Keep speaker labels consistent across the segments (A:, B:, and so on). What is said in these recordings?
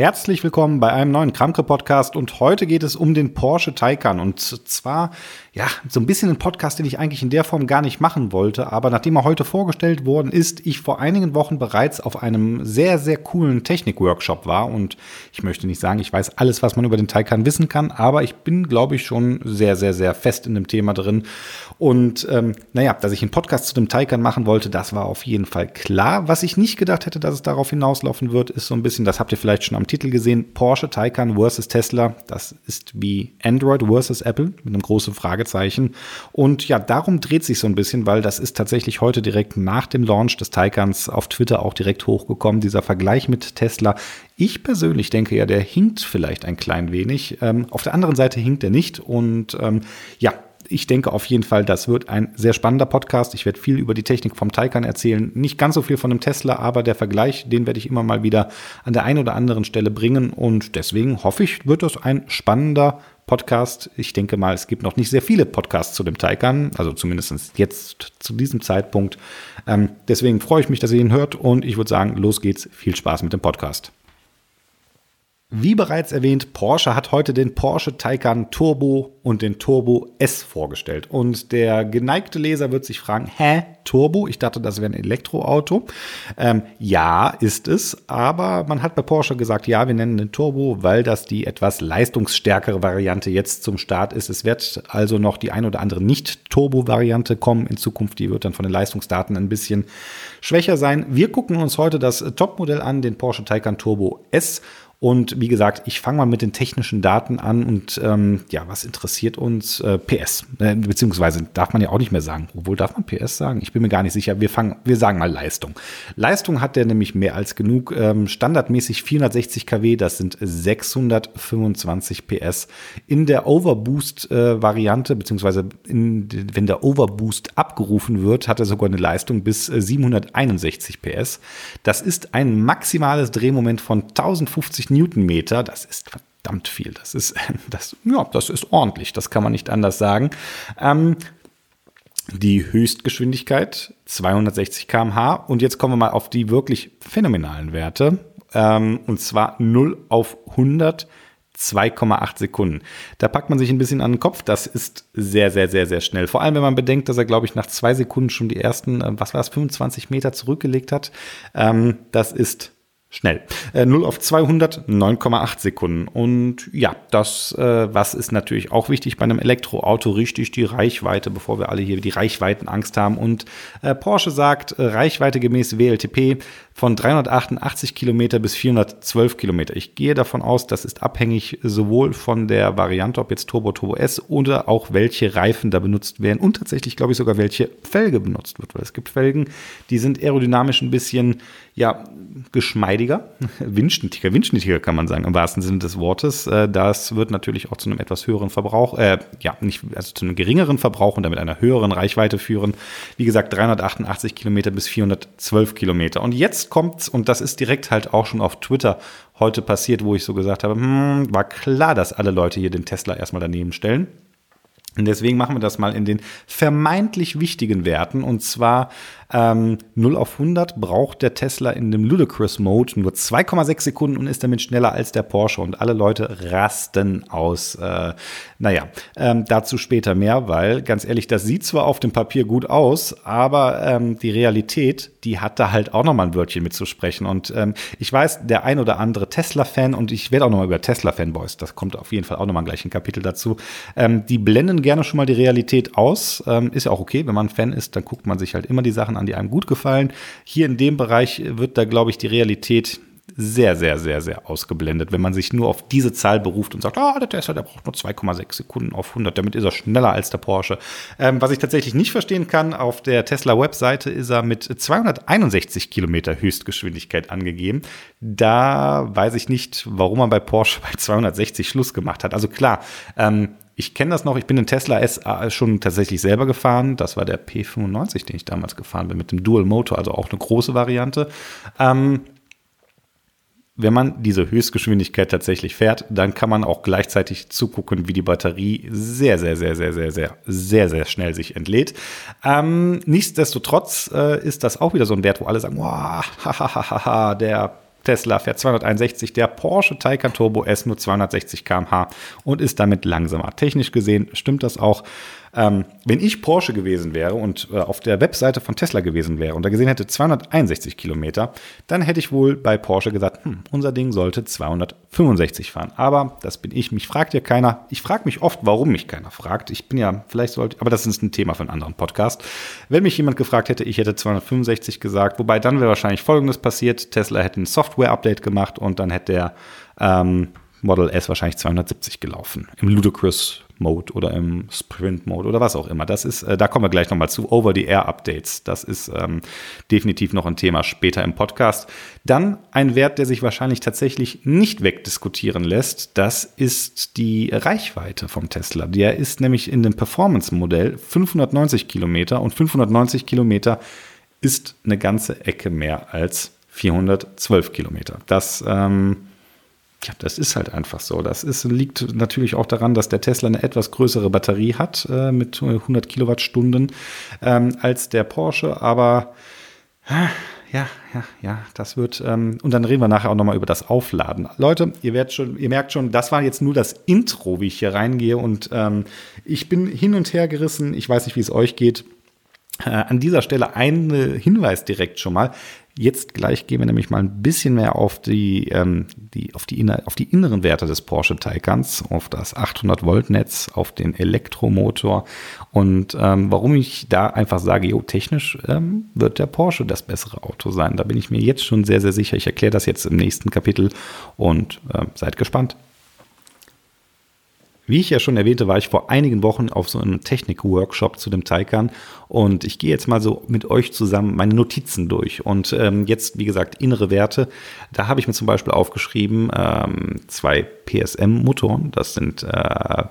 A: Herzlich willkommen bei einem neuen Kramke Podcast und heute geht es um den Porsche Taycan und zwar ja, so ein bisschen ein Podcast, den ich eigentlich in der Form gar nicht machen wollte, aber nachdem er heute vorgestellt worden ist, ich vor einigen Wochen bereits auf einem sehr sehr coolen Technik-Workshop war und ich möchte nicht sagen, ich weiß alles, was man über den Taycan wissen kann, aber ich bin glaube ich schon sehr sehr sehr fest in dem Thema drin und ähm, naja, dass ich einen Podcast zu dem Taycan machen wollte, das war auf jeden Fall klar. Was ich nicht gedacht hätte, dass es darauf hinauslaufen wird, ist so ein bisschen, das habt ihr vielleicht schon am Titel gesehen, Porsche Taycan versus Tesla. Das ist wie Android versus Apple mit einem großen Fragezeichen. Und ja, darum dreht sich so ein bisschen, weil das ist tatsächlich heute direkt nach dem Launch des Taycans auf Twitter auch direkt hochgekommen, dieser Vergleich mit Tesla. Ich persönlich denke ja, der hinkt vielleicht ein klein wenig. Ähm, auf der anderen Seite hinkt er nicht. Und ähm, ja, ich denke auf jeden Fall, das wird ein sehr spannender Podcast. Ich werde viel über die Technik vom Taycan erzählen. Nicht ganz so viel von einem Tesla, aber der Vergleich, den werde ich immer mal wieder an der einen oder anderen Stelle bringen. Und deswegen hoffe ich, wird das ein spannender Podcast. Ich denke mal, es gibt noch nicht sehr viele Podcasts zu dem Taycan, also zumindest jetzt zu diesem Zeitpunkt. Ähm, deswegen freue ich mich, dass ihr ihn hört und ich würde sagen, los geht's. Viel Spaß mit dem Podcast. Wie bereits erwähnt, Porsche hat heute den Porsche Taycan Turbo und den Turbo S vorgestellt. Und der geneigte Leser wird sich fragen, hä, Turbo? Ich dachte, das wäre ein Elektroauto. Ähm, ja, ist es. Aber man hat bei Porsche gesagt, ja, wir nennen den Turbo, weil das die etwas leistungsstärkere Variante jetzt zum Start ist. Es wird also noch die ein oder andere Nicht-Turbo-Variante kommen in Zukunft. Die wird dann von den Leistungsdaten ein bisschen schwächer sein. Wir gucken uns heute das Topmodell an, den Porsche Taycan Turbo S. Und wie gesagt, ich fange mal mit den technischen Daten an und ähm, ja, was interessiert uns? Äh, PS, äh, beziehungsweise darf man ja auch nicht mehr sagen. Obwohl darf man PS sagen? Ich bin mir gar nicht sicher. Wir fangen, wir sagen mal Leistung. Leistung hat der nämlich mehr als genug. Ähm, standardmäßig 460 kW, das sind 625 PS. In der Overboost-Variante, äh, beziehungsweise in, wenn der Overboost abgerufen wird, hat er sogar eine Leistung bis 761 äh, PS. Das ist ein maximales Drehmoment von 1050 Newtonmeter, das ist verdammt viel. Das ist, das, ja, das ist ordentlich. Das kann man nicht anders sagen. Ähm, die Höchstgeschwindigkeit 260 km/h. Und jetzt kommen wir mal auf die wirklich phänomenalen Werte. Ähm, und zwar 0 auf 100 2,8 Sekunden. Da packt man sich ein bisschen an den Kopf. Das ist sehr, sehr, sehr, sehr schnell. Vor allem, wenn man bedenkt, dass er, glaube ich, nach zwei Sekunden schon die ersten, äh, was war es, 25 Meter zurückgelegt hat. Ähm, das ist Schnell. Äh, 0 auf 200, 9,8 Sekunden. Und ja, das, äh, was ist natürlich auch wichtig bei einem Elektroauto, richtig die Reichweite, bevor wir alle hier die Reichweitenangst haben. Und äh, Porsche sagt, äh, Reichweite gemäß WLTP von 388 Kilometer bis 412 Kilometer. Ich gehe davon aus, das ist abhängig sowohl von der Variante, ob jetzt Turbo, Turbo S oder auch welche Reifen da benutzt werden und tatsächlich, glaube ich, sogar welche Felge benutzt wird, weil es gibt Felgen, die sind aerodynamisch ein bisschen, ja, geschmeidiger, windschnittiger, windschnittiger kann man sagen, im wahrsten Sinne des Wortes. Äh, das wird natürlich auch zu einem etwas höheren Verbrauch, äh, ja, nicht, also zu einem geringeren Verbrauch und damit einer höheren Reichweite führen. Wie gesagt, 388 Kilometer bis 412 Kilometer. Und jetzt kommt's, und das ist direkt halt auch schon auf Twitter heute passiert, wo ich so gesagt habe, hm, war klar, dass alle Leute hier den Tesla erstmal daneben stellen. Und deswegen machen wir das mal in den vermeintlich wichtigen Werten. Und zwar ähm, 0 auf 100 braucht der Tesla in dem Ludicrous Mode nur 2,6 Sekunden und ist damit schneller als der Porsche. Und alle Leute rasten aus. Äh, naja, ähm, dazu später mehr, weil ganz ehrlich, das sieht zwar auf dem Papier gut aus, aber ähm, die Realität, die hat da halt auch nochmal ein Wörtchen mitzusprechen. Und ähm, ich weiß, der ein oder andere Tesla-Fan, und ich werde auch nochmal über Tesla-Fanboys, das kommt auf jeden Fall auch nochmal gleich ein Kapitel dazu, ähm, die blenden gerne schon mal die Realität aus. Ähm, ist ja auch okay, wenn man Fan ist, dann guckt man sich halt immer die Sachen an, die einem gut gefallen. Hier in dem Bereich wird da, glaube ich, die Realität sehr, sehr, sehr, sehr ausgeblendet, wenn man sich nur auf diese Zahl beruft und sagt, ah, der Tesla, der braucht nur 2,6 Sekunden auf 100, damit ist er schneller als der Porsche. Ähm, was ich tatsächlich nicht verstehen kann, auf der Tesla-Webseite ist er mit 261 Kilometer Höchstgeschwindigkeit angegeben. Da weiß ich nicht, warum man bei Porsche bei 260 Schluss gemacht hat. Also klar, ähm, ich kenne das noch, ich bin den Tesla S schon tatsächlich selber gefahren. Das war der P95, den ich damals gefahren bin, mit dem Dual Motor, also auch eine große Variante. Ähm, wenn man diese Höchstgeschwindigkeit tatsächlich fährt, dann kann man auch gleichzeitig zugucken, wie die Batterie sehr, sehr, sehr, sehr, sehr, sehr, sehr, sehr schnell sich entlädt. Ähm, nichtsdestotrotz äh, ist das auch wieder so ein Wert, wo alle sagen, wow, hahaha, der Tesla fährt 261, der Porsche Taycan Turbo S nur 260 km/h und ist damit langsamer. Technisch gesehen stimmt das auch. Ähm, wenn ich Porsche gewesen wäre und äh, auf der Webseite von Tesla gewesen wäre und da gesehen hätte 261 Kilometer, dann hätte ich wohl bei Porsche gesagt, hm, unser Ding sollte 265 fahren. Aber das bin ich, mich fragt ja keiner. Ich frage mich oft, warum mich keiner fragt. Ich bin ja, vielleicht sollte, aber das ist ein Thema für einen anderen Podcast. Wenn mich jemand gefragt hätte, ich hätte 265 gesagt, wobei dann wäre wahrscheinlich Folgendes passiert. Tesla hätte ein Software-Update gemacht und dann hätte der ähm, Model S wahrscheinlich 270 gelaufen. Im Ludicrous Mode oder im Sprint Mode oder was auch immer. Das ist, äh, da kommen wir gleich nochmal zu. Over-the-Air-Updates. Das ist ähm, definitiv noch ein Thema später im Podcast. Dann ein Wert, der sich wahrscheinlich tatsächlich nicht wegdiskutieren lässt. Das ist die Reichweite vom Tesla. Der ist nämlich in dem Performance-Modell 590 Kilometer und 590 Kilometer ist eine ganze Ecke mehr als 412 Kilometer. Das ähm, ja, das ist halt einfach so. Das ist, liegt natürlich auch daran, dass der Tesla eine etwas größere Batterie hat äh, mit 100 Kilowattstunden ähm, als der Porsche. Aber äh, ja, ja, ja, das wird. Ähm, und dann reden wir nachher auch nochmal über das Aufladen. Leute, ihr, werdet schon, ihr merkt schon, das war jetzt nur das Intro, wie ich hier reingehe. Und ähm, ich bin hin und her gerissen. Ich weiß nicht, wie es euch geht. Äh, an dieser Stelle ein Hinweis direkt schon mal. Jetzt gleich gehen wir nämlich mal ein bisschen mehr auf die, ähm, die, auf die, auf die inneren Werte des Porsche Taycans, auf das 800 Volt Netz, auf den Elektromotor und ähm, warum ich da einfach sage, jo, technisch ähm, wird der Porsche das bessere Auto sein. Da bin ich mir jetzt schon sehr, sehr sicher. Ich erkläre das jetzt im nächsten Kapitel und äh, seid gespannt. Wie ich ja schon erwähnte, war ich vor einigen Wochen auf so einem Technik-Workshop zu dem Taycan und ich gehe jetzt mal so mit euch zusammen meine Notizen durch. Und ähm, jetzt, wie gesagt, innere Werte. Da habe ich mir zum Beispiel aufgeschrieben, ähm, zwei PSM-Motoren, das sind äh,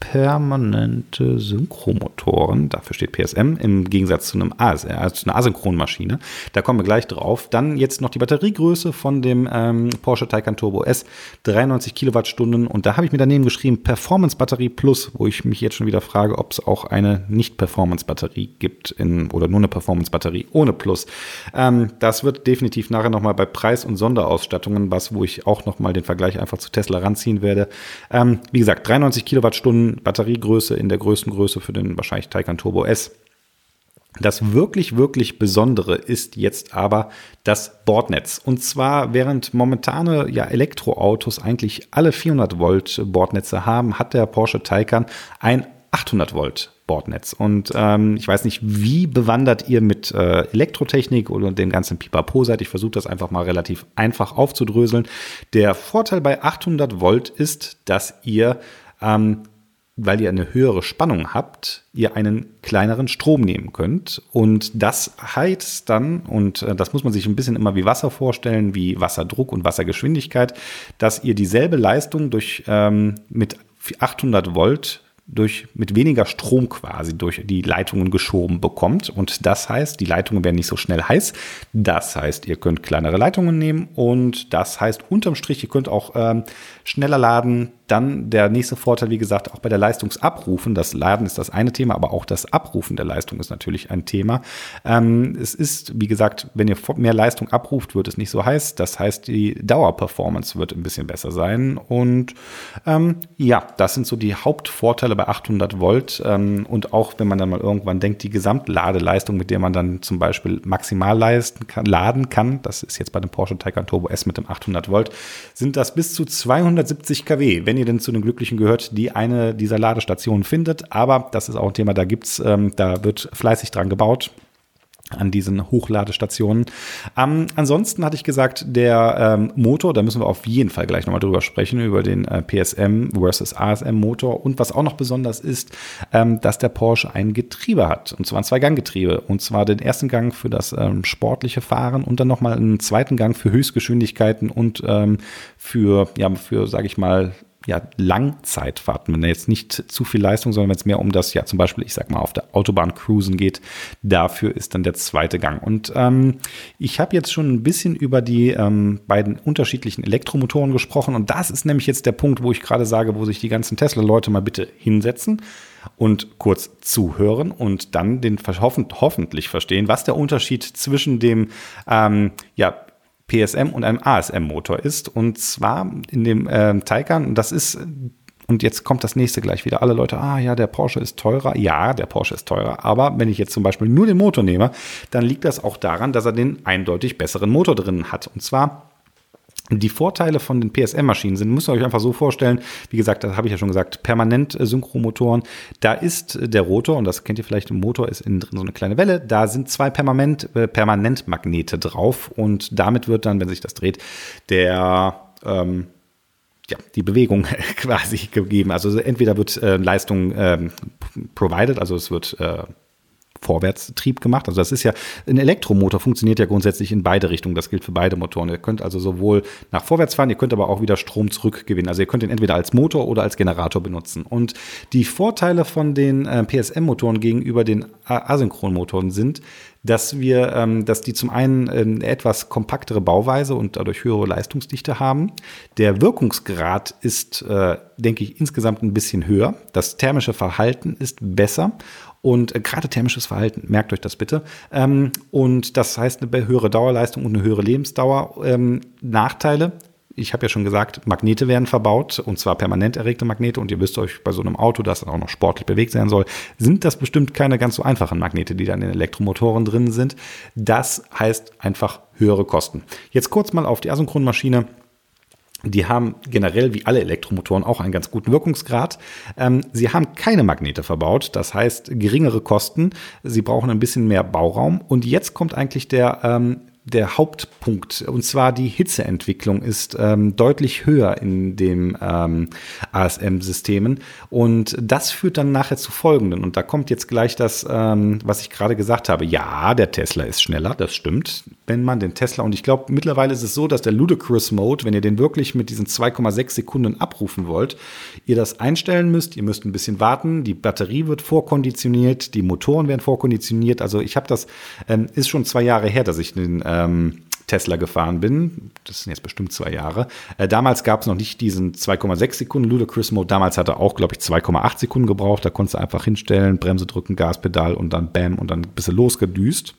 A: permanente Synchromotoren, dafür steht PSM, im Gegensatz zu einem ASR, also zu einer Asynchronmaschine. Da kommen wir gleich drauf. Dann jetzt noch die Batteriegröße von dem ähm, Porsche Taycan Turbo S, 93 Kilowattstunden. Und da habe ich mir daneben geschrieben Performance Batterie Plus, wo ich mich jetzt schon wieder frage, ob es auch eine Nicht-Performance-Batterie gibt in, oder nur eine Performance-Batterie ohne Plus. Ähm, das wird definitiv nachher nochmal bei Preis- und Sonderausstattungen was, wo ich auch nochmal den Vergleich einfach zu Tesla ranziehen werde. Ähm, wie gesagt, 93 Kilowattstunden Batteriegröße in der größten Größe für den wahrscheinlich Taycan Turbo S. Das wirklich, wirklich Besondere ist jetzt aber das Bordnetz. Und zwar, während momentane ja, Elektroautos eigentlich alle 400 Volt Bordnetze haben, hat der Porsche Taycan ein 800 Volt Bordnetz. Und ähm, ich weiß nicht, wie bewandert ihr mit äh, Elektrotechnik oder dem ganzen Pipapo seid. Ich versuche das einfach mal relativ einfach aufzudröseln. Der Vorteil bei 800 Volt ist, dass ihr ähm, weil ihr eine höhere Spannung habt, ihr einen kleineren Strom nehmen könnt. Und das heizt dann, und äh, das muss man sich ein bisschen immer wie Wasser vorstellen, wie Wasserdruck und Wassergeschwindigkeit, dass ihr dieselbe Leistung durch ähm, mit 800 Volt durch, mit weniger Strom quasi durch die Leitungen geschoben bekommt. Und das heißt, die Leitungen werden nicht so schnell heiß. Das heißt, ihr könnt kleinere Leitungen nehmen und das heißt unterm Strich, ihr könnt auch ähm, schneller laden, dann der nächste Vorteil, wie gesagt, auch bei der Leistungsabrufen. Das Laden ist das eine Thema, aber auch das Abrufen der Leistung ist natürlich ein Thema. Ähm, es ist, wie gesagt, wenn ihr mehr Leistung abruft, wird es nicht so heiß. Das heißt, die Dauerperformance wird ein bisschen besser sein. Und ähm, ja, das sind so die Hauptvorteile bei 800 Volt. Ähm, und auch wenn man dann mal irgendwann denkt, die Gesamtladeleistung, mit der man dann zum Beispiel maximal leisten kann, laden kann, das ist jetzt bei dem Porsche Taycan Turbo S mit dem 800 Volt, sind das bis zu 270 kW. Wenn ihr denn zu den Glücklichen gehört, die eine dieser Ladestationen findet. Aber das ist auch ein Thema, da gibt's, ähm, da wird fleißig dran gebaut an diesen Hochladestationen. Ähm, ansonsten hatte ich gesagt, der ähm, Motor, da müssen wir auf jeden Fall gleich nochmal drüber sprechen, über den äh, PSM versus ASM Motor. Und was auch noch besonders ist, ähm, dass der Porsche ein Getriebe hat. Und zwar ein Zwei-Gang-Getriebe. Und zwar den ersten Gang für das ähm, sportliche Fahren und dann nochmal einen zweiten Gang für Höchstgeschwindigkeiten und ähm, für, ja, für, sage ich mal, ja, Langzeitfahrten, wenn jetzt nicht zu viel Leistung, sondern wenn es mehr um das, ja, zum Beispiel, ich sag mal, auf der Autobahn cruisen geht, dafür ist dann der zweite Gang. Und ähm, ich habe jetzt schon ein bisschen über die ähm, beiden unterschiedlichen Elektromotoren gesprochen und das ist nämlich jetzt der Punkt, wo ich gerade sage, wo sich die ganzen Tesla-Leute mal bitte hinsetzen und kurz zuhören und dann den hoffentlich verstehen, was der Unterschied zwischen dem ähm, ja, PSM und einem ASM-Motor ist. Und zwar in dem äh, Taycan, das ist und jetzt kommt das nächste gleich wieder. Alle Leute, ah ja, der Porsche ist teurer. Ja, der Porsche ist teurer. Aber wenn ich jetzt zum Beispiel nur den Motor nehme, dann liegt das auch daran, dass er den eindeutig besseren Motor drin hat. Und zwar die Vorteile von den PSM-Maschinen sind, müsst ihr euch einfach so vorstellen, wie gesagt, das habe ich ja schon gesagt, permanent Synchromotoren. Da ist der Rotor, und das kennt ihr vielleicht, im Motor ist innen drin so eine kleine Welle, da sind zwei Permanent, äh, Permanentmagnete drauf und damit wird dann, wenn sich das dreht, der ähm, ja, die Bewegung quasi gegeben. Also entweder wird äh, Leistung ähm, provided, also es wird äh, Vorwärtstrieb gemacht. Also das ist ja, ein Elektromotor funktioniert ja grundsätzlich in beide Richtungen. Das gilt für beide Motoren. Ihr könnt also sowohl nach vorwärts fahren, ihr könnt aber auch wieder Strom zurückgewinnen. Also ihr könnt ihn entweder als Motor oder als Generator benutzen. Und die Vorteile von den äh, PSM-Motoren gegenüber den Asynchronmotoren sind, dass wir, ähm, dass die zum einen eine äh, etwas kompaktere Bauweise und dadurch höhere Leistungsdichte haben. Der Wirkungsgrad ist, äh, denke ich, insgesamt ein bisschen höher. Das thermische Verhalten ist besser und äh, gerade thermisches Verhalten, merkt euch das bitte. Ähm, und das heißt eine höhere Dauerleistung und eine höhere Lebensdauer. Ähm, Nachteile, ich habe ja schon gesagt, Magnete werden verbaut und zwar permanent erregte Magnete und ihr wisst euch bei so einem Auto, das dann auch noch sportlich bewegt sein soll, sind das bestimmt keine ganz so einfachen Magnete, die dann in Elektromotoren drin sind. Das heißt einfach höhere Kosten. Jetzt kurz mal auf die Asynchronmaschine. Die haben generell wie alle Elektromotoren auch einen ganz guten Wirkungsgrad. Ähm, sie haben keine Magnete verbaut, das heißt geringere Kosten. Sie brauchen ein bisschen mehr Bauraum. Und jetzt kommt eigentlich der ähm, der Hauptpunkt. Und zwar die Hitzeentwicklung ist ähm, deutlich höher in den ähm, ASM-Systemen. Und das führt dann nachher zu folgenden. Und da kommt jetzt gleich das, ähm, was ich gerade gesagt habe. Ja, der Tesla ist schneller, das stimmt. Wenn man den Tesla, und ich glaube, mittlerweile ist es so, dass der Ludicrous Mode, wenn ihr den wirklich mit diesen 2,6 Sekunden abrufen wollt, ihr das einstellen müsst. Ihr müsst ein bisschen warten. Die Batterie wird vorkonditioniert, die Motoren werden vorkonditioniert. Also ich habe das, ähm, ist schon zwei Jahre her, dass ich den äh, ähm, Tesla gefahren bin. Das sind jetzt bestimmt zwei Jahre. Äh, damals gab es noch nicht diesen 2,6 Sekunden Ludicrous Mode. Damals hat er auch, glaube ich, 2,8 Sekunden gebraucht. Da konntest du einfach hinstellen, Bremse drücken, Gaspedal und dann Bam und dann ein bisschen losgedüst.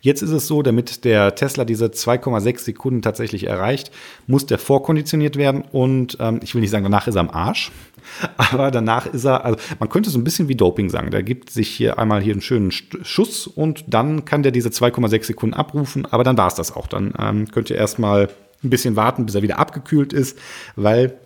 A: Jetzt ist es so, damit der Tesla diese 2,6 Sekunden tatsächlich erreicht, muss der vorkonditioniert werden und ähm, ich will nicht sagen, danach ist er am Arsch. Aber danach ist er, also man könnte so ein bisschen wie Doping sagen. Da gibt sich hier einmal hier einen schönen Schuss und dann kann der diese 2,6 Sekunden abrufen, aber dann war es das auch. Dann ähm, könnt ihr erstmal ein bisschen warten, bis er wieder abgekühlt ist, weil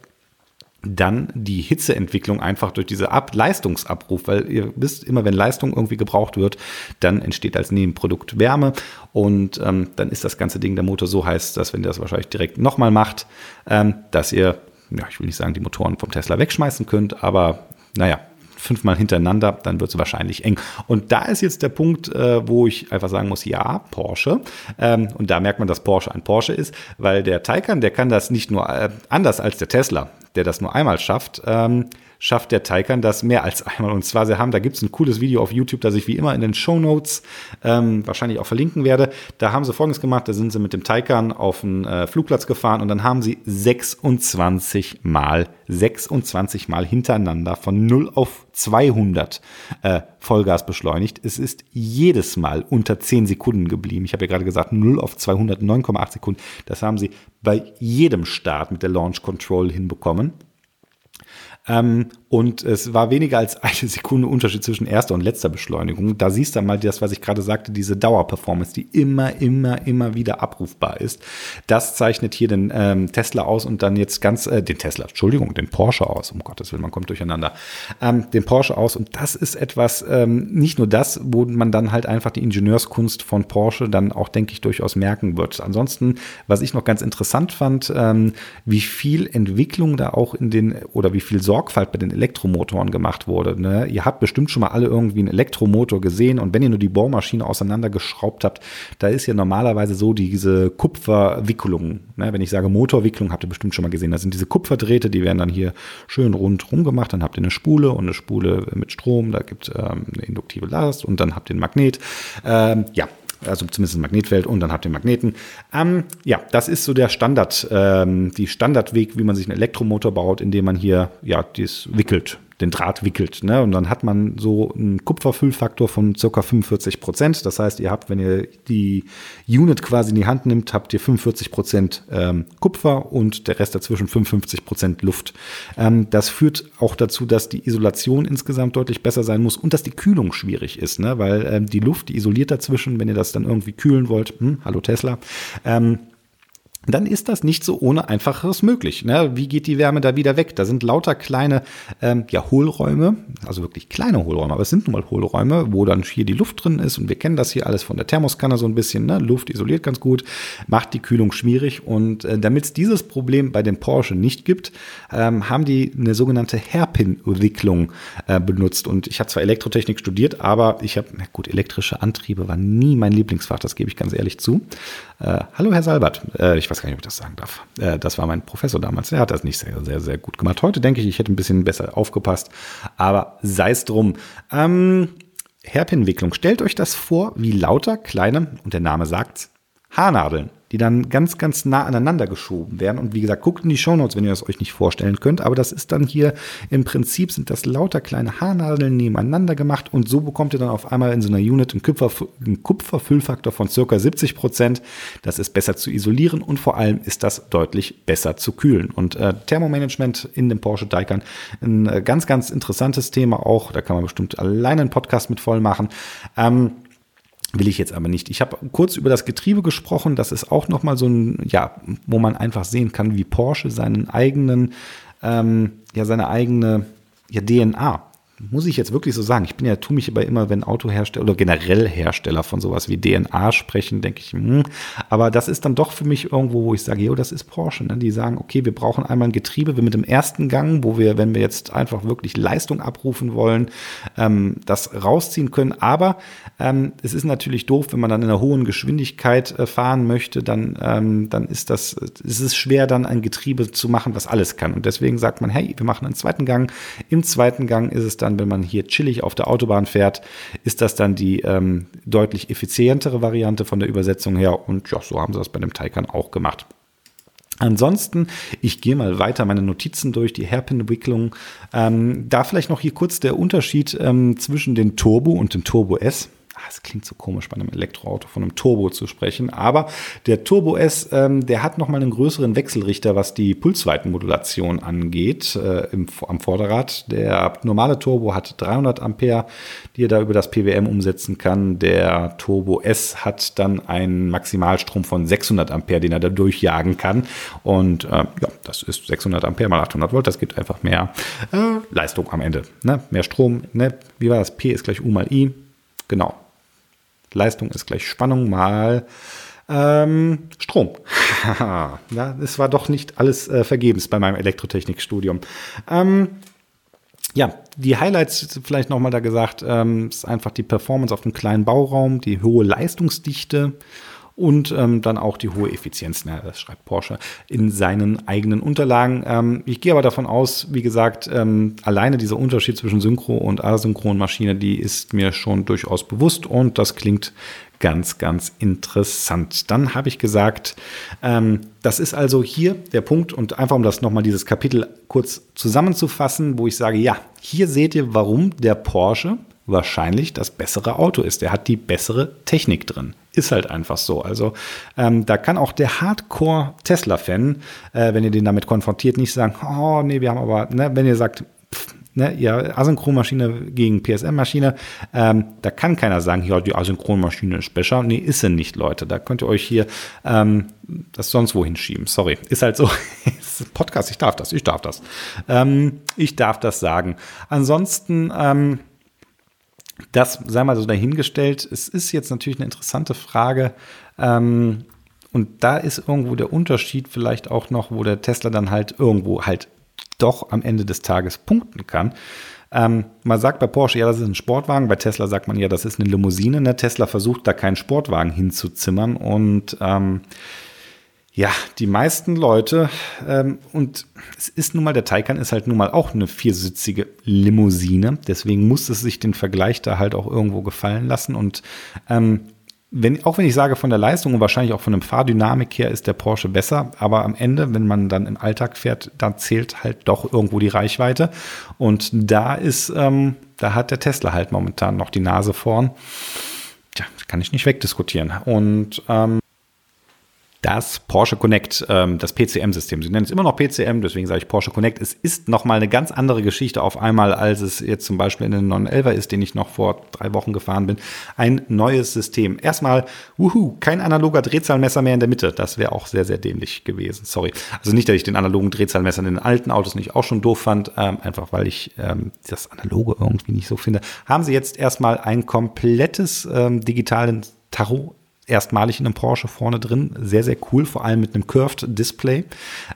A: dann die Hitzeentwicklung einfach durch diese Ab Leistungsabruf, weil ihr wisst, immer wenn Leistung irgendwie gebraucht wird, dann entsteht als Nebenprodukt Wärme und ähm, dann ist das ganze Ding der Motor so heiß, dass wenn ihr das wahrscheinlich direkt nochmal macht, ähm, dass ihr ja, ich will nicht sagen, die Motoren vom Tesla wegschmeißen könnt, aber naja, fünfmal hintereinander, dann wird es wahrscheinlich eng. Und da ist jetzt der Punkt, äh, wo ich einfach sagen muss, ja, Porsche. Ähm, und da merkt man, dass Porsche ein Porsche ist, weil der Taycan, der kann das nicht nur äh, anders als der Tesla, der das nur einmal schafft. Ähm, schafft der Taycan das mehr als einmal. Und zwar, sie haben, da gibt es ein cooles Video auf YouTube, das ich wie immer in den Show Notes ähm, wahrscheinlich auch verlinken werde. Da haben sie folgendes gemacht, da sind sie mit dem Taycan auf den äh, Flugplatz gefahren und dann haben sie 26 Mal, 26 Mal hintereinander von 0 auf 200 äh, Vollgas beschleunigt. Es ist jedes Mal unter 10 Sekunden geblieben. Ich habe ja gerade gesagt, 0 auf 200, 9,8 Sekunden. Das haben sie bei jedem Start mit der Launch Control hinbekommen. Ähm, und es war weniger als eine Sekunde Unterschied zwischen erster und letzter Beschleunigung. Da siehst du mal das, was ich gerade sagte, diese Dauerperformance, die immer, immer, immer wieder abrufbar ist. Das zeichnet hier den ähm, Tesla aus und dann jetzt ganz, äh, den Tesla, Entschuldigung, den Porsche aus, um Gottes Willen, man kommt durcheinander. Ähm, den Porsche aus und das ist etwas, ähm, nicht nur das, wo man dann halt einfach die Ingenieurskunst von Porsche dann auch, denke ich, durchaus merken wird. Ansonsten, was ich noch ganz interessant fand, ähm, wie viel Entwicklung da auch in den, oder wie viel Sorgfalt bei den Elektromotoren gemacht wurde. Ne? Ihr habt bestimmt schon mal alle irgendwie einen Elektromotor gesehen und wenn ihr nur die Bohrmaschine auseinandergeschraubt habt, da ist ja normalerweise so diese Kupferwicklung. Ne? Wenn ich sage Motorwicklung, habt ihr bestimmt schon mal gesehen. Das sind diese Kupferdrähte, die werden dann hier schön rundherum gemacht. Dann habt ihr eine Spule und eine Spule mit Strom. Da gibt es ähm, eine induktive Last und dann habt ihr ein Magnet. Ähm, ja, also zumindest ein Magnetfeld und dann habt ihr Magneten. Ähm, ja, das ist so der Standard, ähm, die Standardweg, wie man sich einen Elektromotor baut, indem man hier ja dies wickelt. Den Draht wickelt. Ne? Und dann hat man so einen Kupferfüllfaktor von circa 45 Prozent. Das heißt, ihr habt, wenn ihr die Unit quasi in die Hand nimmt, habt ihr 45 Prozent ähm, Kupfer und der Rest dazwischen 55 Prozent Luft. Ähm, das führt auch dazu, dass die Isolation insgesamt deutlich besser sein muss und dass die Kühlung schwierig ist, ne? weil ähm, die Luft, die isoliert dazwischen, wenn ihr das dann irgendwie kühlen wollt, hm, hallo Tesla, ähm, dann ist das nicht so ohne einfacheres möglich. Ne? Wie geht die Wärme da wieder weg? Da sind lauter kleine ähm, ja, Hohlräume, also wirklich kleine Hohlräume, aber es sind nun mal Hohlräume, wo dann hier die Luft drin ist und wir kennen das hier alles von der Thermoskanne so ein bisschen. Ne? Luft isoliert ganz gut, macht die Kühlung schwierig und äh, damit es dieses Problem bei den Porsche nicht gibt, ähm, haben die eine sogenannte Hairpin-Wicklung äh, benutzt und ich habe zwar Elektrotechnik studiert, aber ich habe, gut, elektrische Antriebe war nie mein Lieblingsfach, das gebe ich ganz ehrlich zu. Äh, hallo Herr Salbert, äh, ich weiß gar nicht, ob ich das sagen darf. Äh, das war mein Professor damals. Der hat das nicht sehr, sehr, sehr gut gemacht. Heute denke ich, ich hätte ein bisschen besser aufgepasst. Aber sei es drum. Ähm, Hairpin-Wicklung. Stellt euch das vor, wie lauter kleine, und der Name sagt's, Haarnadeln die dann ganz, ganz nah aneinander geschoben werden. Und wie gesagt, guckt in die Shownotes, wenn ihr das euch nicht vorstellen könnt. Aber das ist dann hier im Prinzip sind das lauter kleine Haarnadeln nebeneinander gemacht und so bekommt ihr dann auf einmal in so einer Unit einen, Kupfer, einen Kupferfüllfaktor von circa 70 Prozent. Das ist besser zu isolieren und vor allem ist das deutlich besser zu kühlen. Und äh, Thermomanagement in dem Porsche Taycan ein äh, ganz, ganz interessantes Thema auch. Da kann man bestimmt alleine einen Podcast mit voll machen. Ähm, Will ich jetzt aber nicht. Ich habe kurz über das Getriebe gesprochen. Das ist auch nochmal so ein, ja, wo man einfach sehen kann, wie Porsche seinen eigenen, ähm, ja, seine eigene ja, DNA muss ich jetzt wirklich so sagen. Ich bin ja, tu mich aber immer, wenn Autohersteller oder generell Hersteller von sowas wie DNA sprechen, denke ich, hm. aber das ist dann doch für mich irgendwo, wo ich sage, jo, das ist Porsche. Ne? Die sagen, okay, wir brauchen einmal ein Getriebe, wir mit dem ersten Gang, wo wir, wenn wir jetzt einfach wirklich Leistung abrufen wollen, ähm, das rausziehen können. Aber ähm, es ist natürlich doof, wenn man dann in einer hohen Geschwindigkeit äh, fahren möchte, dann, ähm, dann ist das, ist es schwer, dann ein Getriebe zu machen, was alles kann. Und deswegen sagt man, hey, wir machen einen zweiten Gang. Im zweiten Gang ist es dann dann, wenn man hier chillig auf der Autobahn fährt, ist das dann die ähm, deutlich effizientere Variante von der Übersetzung her. Und ja, so haben sie das bei dem Taycan auch gemacht. Ansonsten, ich gehe mal weiter meine Notizen durch, die Hairpin-Wicklung. Ähm, da vielleicht noch hier kurz der Unterschied ähm, zwischen den Turbo und dem Turbo S. Ah, es klingt so komisch bei einem Elektroauto von einem Turbo zu sprechen, aber der Turbo S, ähm, der hat nochmal einen größeren Wechselrichter, was die Pulsweitenmodulation angeht äh, im, am Vorderrad. Der normale Turbo hat 300 Ampere, die er da über das PWM umsetzen kann. Der Turbo S hat dann einen Maximalstrom von 600 Ampere, den er da durchjagen kann. Und äh, ja, das ist 600 Ampere mal 800 Volt, das gibt einfach mehr äh, Leistung am Ende. Ne? Mehr Strom, ne? wie war das? P ist gleich U mal I. Genau, Leistung ist gleich Spannung mal ähm, Strom. es war doch nicht alles äh, vergebens bei meinem Elektrotechnikstudium. Ähm, ja, die Highlights vielleicht nochmal da gesagt, ähm, ist einfach die Performance auf dem kleinen Bauraum, die hohe Leistungsdichte und ähm, dann auch die hohe Effizienz. Na, das schreibt Porsche in seinen eigenen Unterlagen. Ähm, ich gehe aber davon aus, wie gesagt, ähm, alleine dieser Unterschied zwischen Synchro- und Asynchronmaschine, die ist mir schon durchaus bewusst und das klingt ganz, ganz interessant. Dann habe ich gesagt, ähm, das ist also hier der Punkt und einfach um das nochmal dieses Kapitel kurz zusammenzufassen, wo ich sage, ja, hier seht ihr, warum der Porsche wahrscheinlich das bessere Auto ist. Er hat die bessere Technik drin. Ist halt einfach so. Also ähm, da kann auch der Hardcore-Tesla-Fan, äh, wenn ihr den damit konfrontiert, nicht sagen, oh nee, wir haben aber, ne, wenn ihr sagt, pff, ne, ja, Asynchronmaschine gegen PSM-Maschine, ähm, da kann keiner sagen, ja, die Asynchronmaschine ist besser. Nee, ist sie nicht, Leute. Da könnt ihr euch hier ähm, das sonst wohin schieben. Sorry. Ist halt so. Podcast, ich darf das, ich darf das. Ähm, ich darf das sagen. Ansonsten, ähm, das sei mal so dahingestellt. Es ist jetzt natürlich eine interessante Frage. Ähm, und da ist irgendwo der Unterschied vielleicht auch noch, wo der Tesla dann halt irgendwo halt doch am Ende des Tages punkten kann. Ähm, man sagt bei Porsche, ja, das ist ein Sportwagen. Bei Tesla sagt man, ja, das ist eine Limousine. Ne? Tesla versucht da keinen Sportwagen hinzuzimmern. Und ähm, ja, die meisten Leute, ähm, und es ist nun mal, der Taycan ist halt nun mal auch eine viersitzige Limousine, deswegen muss es sich den Vergleich da halt auch irgendwo gefallen lassen und ähm, wenn, auch wenn ich sage, von der Leistung und wahrscheinlich auch von der Fahrdynamik her ist der Porsche besser, aber am Ende, wenn man dann im Alltag fährt, dann zählt halt doch irgendwo die Reichweite. Und da ist, ähm, da hat der Tesla halt momentan noch die Nase vorn. Tja, kann ich nicht wegdiskutieren. Und ähm, das Porsche Connect, ähm, das PCM-System. Sie nennen es immer noch PCM, deswegen sage ich Porsche Connect. Es ist nochmal eine ganz andere Geschichte auf einmal, als es jetzt zum Beispiel in den 911er ist, den ich noch vor drei Wochen gefahren bin. Ein neues System. Erstmal, wuhu, kein analoger Drehzahlmesser mehr in der Mitte. Das wäre auch sehr, sehr dämlich gewesen. Sorry. Also nicht, dass ich den analogen Drehzahlmesser in den alten Autos nicht auch schon doof fand, ähm, einfach weil ich ähm, das analoge irgendwie nicht so finde. Haben sie jetzt erstmal ein komplettes ähm, digitalen Tarot erstmalig in einem Porsche vorne drin. Sehr, sehr cool, vor allem mit einem Curved Display.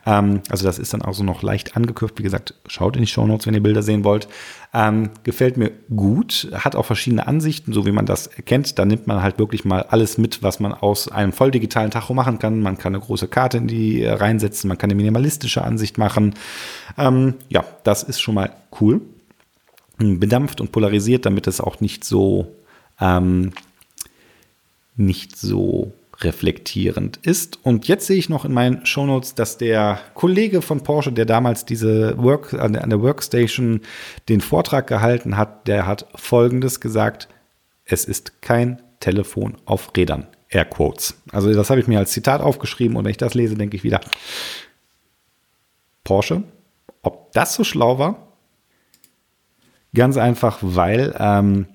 A: Ähm, also das ist dann auch so noch leicht angekürft. Wie gesagt, schaut in die Show Notes, wenn ihr Bilder sehen wollt. Ähm, gefällt mir gut, hat auch verschiedene Ansichten, so wie man das erkennt. Da nimmt man halt wirklich mal alles mit, was man aus einem voll digitalen Tacho machen kann. Man kann eine große Karte in die äh, reinsetzen, man kann eine minimalistische Ansicht machen. Ähm, ja, das ist schon mal cool. Bedampft und polarisiert, damit es auch nicht so ähm, nicht so reflektierend ist. Und jetzt sehe ich noch in meinen Shownotes, dass der Kollege von Porsche, der damals diese Work, an der, Workstation den Vortrag gehalten hat, der hat Folgendes gesagt. Es ist kein Telefon auf Rädern. Air Quotes. Also das habe ich mir als Zitat aufgeschrieben und wenn ich das lese, denke ich wieder, Porsche, ob das so schlau war? Ganz einfach, weil ähm,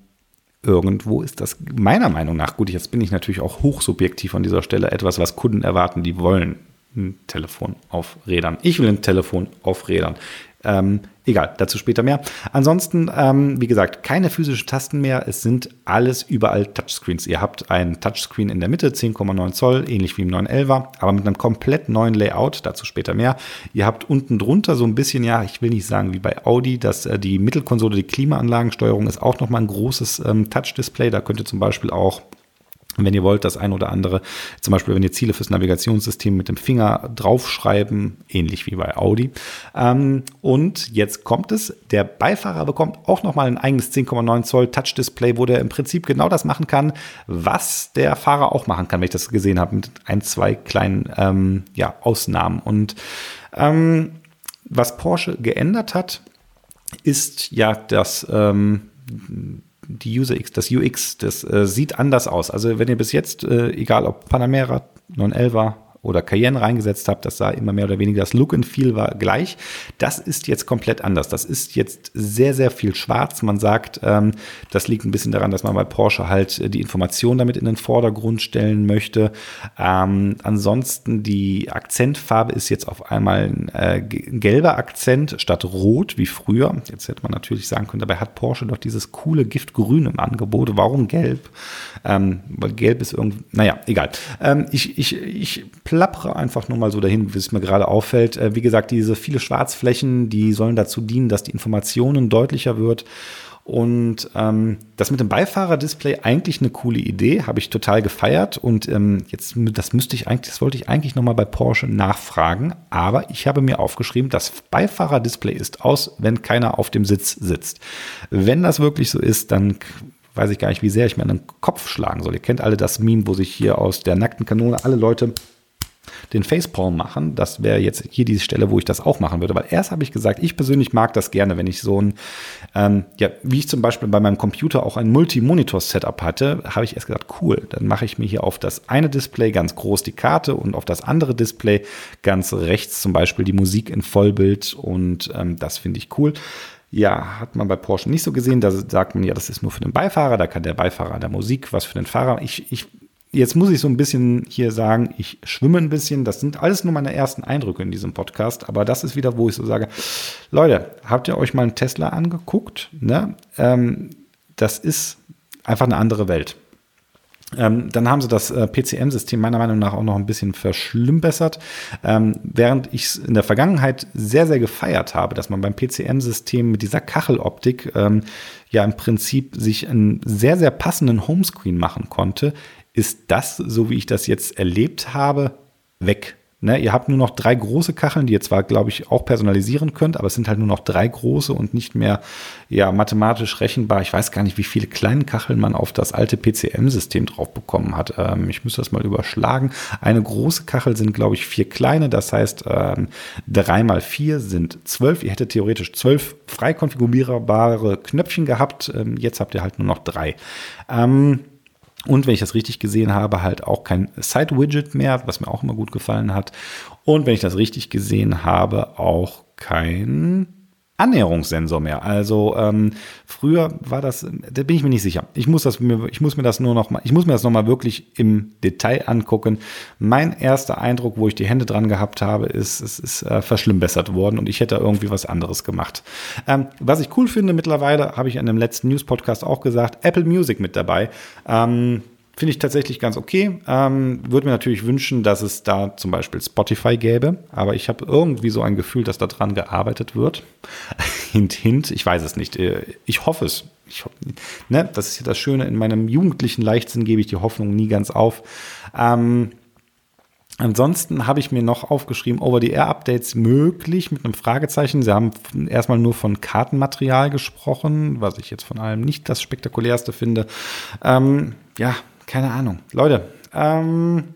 A: irgendwo ist das meiner Meinung nach, gut, jetzt bin ich natürlich auch hochsubjektiv an dieser Stelle, etwas, was Kunden erwarten, die wollen ein Telefon auf Rädern. Ich will ein Telefon auf Rädern. Ähm, egal, dazu später mehr. Ansonsten, ähm, wie gesagt, keine physischen Tasten mehr. Es sind alles überall Touchscreens. Ihr habt ein Touchscreen in der Mitte, 10,9 Zoll, ähnlich wie im 911er, aber mit einem komplett neuen Layout. Dazu später mehr. Ihr habt unten drunter so ein bisschen, ja, ich will nicht sagen wie bei Audi, dass äh, die Mittelkonsole, die Klimaanlagensteuerung ist auch nochmal ein großes ähm, Touch-Display. Da könnt ihr zum Beispiel auch wenn ihr wollt, das ein oder andere, zum Beispiel, wenn ihr Ziele fürs Navigationssystem mit dem Finger draufschreiben, ähnlich wie bei Audi. Ähm, und jetzt kommt es, der Beifahrer bekommt auch nochmal ein eigenes 10,9 Zoll Touch-Display, wo der im Prinzip genau das machen kann, was der Fahrer auch machen kann, wenn ich das gesehen habe, mit ein, zwei kleinen ähm, ja, Ausnahmen. Und ähm, was Porsche geändert hat, ist ja das ähm, die User X, das UX, das äh, sieht anders aus. Also wenn ihr bis jetzt, äh, egal ob Panamera, 911 oder Cayenne reingesetzt habt, das sah immer mehr oder weniger, das Look and Feel war gleich. Das ist jetzt komplett anders. Das ist jetzt sehr, sehr viel schwarz. Man sagt, ähm, das liegt ein bisschen daran, dass man bei Porsche halt äh, die Information damit in den Vordergrund stellen möchte. Ähm, ansonsten die Akzentfarbe ist jetzt auf einmal ein äh, gelber Akzent statt rot wie früher. Jetzt hätte man natürlich sagen können, dabei hat Porsche doch dieses coole Giftgrün im Angebot. Warum gelb? Ähm, weil gelb ist irgendwie, naja, egal. Ähm, ich, ich, ich plappere einfach nur mal so dahin, wie es mir gerade auffällt. Äh, wie gesagt, diese viele Schwarzflächen, die sollen dazu dienen, dass die Informationen deutlicher wird. Und ähm, das mit dem Beifahrerdisplay eigentlich eine coole Idee, habe ich total gefeiert. Und ähm, jetzt, das müsste ich eigentlich, das wollte ich eigentlich nochmal bei Porsche nachfragen. Aber ich habe mir aufgeschrieben, das Beifahrerdisplay ist aus, wenn keiner auf dem Sitz sitzt. Wenn das wirklich so ist, dann weiß ich gar nicht, wie sehr ich mir an den Kopf schlagen soll. Ihr kennt alle das Meme, wo sich hier aus der nackten Kanone alle Leute den Facepalm machen. Das wäre jetzt hier die Stelle, wo ich das auch machen würde. Weil erst habe ich gesagt, ich persönlich mag das gerne, wenn ich so ein, ähm, ja, wie ich zum Beispiel bei meinem Computer auch ein Multi-Monitor-Setup hatte, habe ich erst gesagt, cool, dann mache ich mir hier auf das eine Display ganz groß die Karte und auf das andere Display ganz rechts zum Beispiel die Musik in Vollbild und ähm, das finde ich cool. Ja, hat man bei Porsche nicht so gesehen. Da sagt man ja, das ist nur für den Beifahrer. Da kann der Beifahrer der Musik was für den Fahrer. Ich, ich Jetzt muss ich so ein bisschen hier sagen, ich schwimme ein bisschen. Das sind alles nur meine ersten Eindrücke in diesem Podcast. Aber das ist wieder, wo ich so sage, Leute, habt ihr euch mal einen Tesla angeguckt? Ne? Ähm, das ist einfach eine andere Welt. Ähm, dann haben sie das äh, PCM-System meiner Meinung nach auch noch ein bisschen verschlimmbessert. Ähm, während ich es in der Vergangenheit sehr, sehr gefeiert habe, dass man beim PCM-System mit dieser Kacheloptik ähm, ja im Prinzip sich einen sehr, sehr passenden Homescreen machen konnte, ist das, so wie ich das jetzt erlebt habe, weg. Ne, ihr habt nur noch drei große Kacheln, die ihr zwar, glaube ich, auch personalisieren könnt, aber es sind halt nur noch drei große und nicht mehr ja, mathematisch rechenbar. Ich weiß gar nicht, wie viele kleine Kacheln man auf das alte PCM-System drauf bekommen hat. Ähm, ich müsste das mal überschlagen. Eine große Kachel sind, glaube ich, vier kleine. Das heißt, ähm, drei mal vier sind zwölf. Ihr hättet theoretisch zwölf frei konfigurierbare Knöpfchen gehabt. Ähm, jetzt habt ihr halt nur noch drei. Ähm, und wenn ich das richtig gesehen habe, halt auch kein Side-Widget mehr, was mir auch immer gut gefallen hat. Und wenn ich das richtig gesehen habe, auch kein Annäherungssensor mehr. Also ähm, früher war das, da bin ich mir nicht sicher. Ich muss das mir, ich muss mir das nur noch mal, ich muss mir das noch mal wirklich im Detail angucken. Mein erster Eindruck, wo ich die Hände dran gehabt habe, ist, es ist äh, verschlimmbessert worden und ich hätte irgendwie was anderes gemacht. Ähm, was ich cool finde mittlerweile, habe ich in dem letzten News Podcast auch gesagt, Apple Music mit dabei. Ähm, Finde ich tatsächlich ganz okay. Ähm, Würde mir natürlich wünschen, dass es da zum Beispiel Spotify gäbe, aber ich habe irgendwie so ein Gefühl, dass daran gearbeitet wird. hint, hint, ich weiß es nicht. Äh, ich hoffe es. Ich, ne, das ist ja das Schöne, in meinem jugendlichen Leichtsinn gebe ich die Hoffnung nie ganz auf. Ähm, Ansonsten habe ich mir noch aufgeschrieben, Over-the-Air-Updates möglich mit einem Fragezeichen. Sie haben erstmal nur von Kartenmaterial gesprochen, was ich jetzt von allem nicht das spektakulärste finde. Ähm, ja, keine Ahnung. Leute, ähm,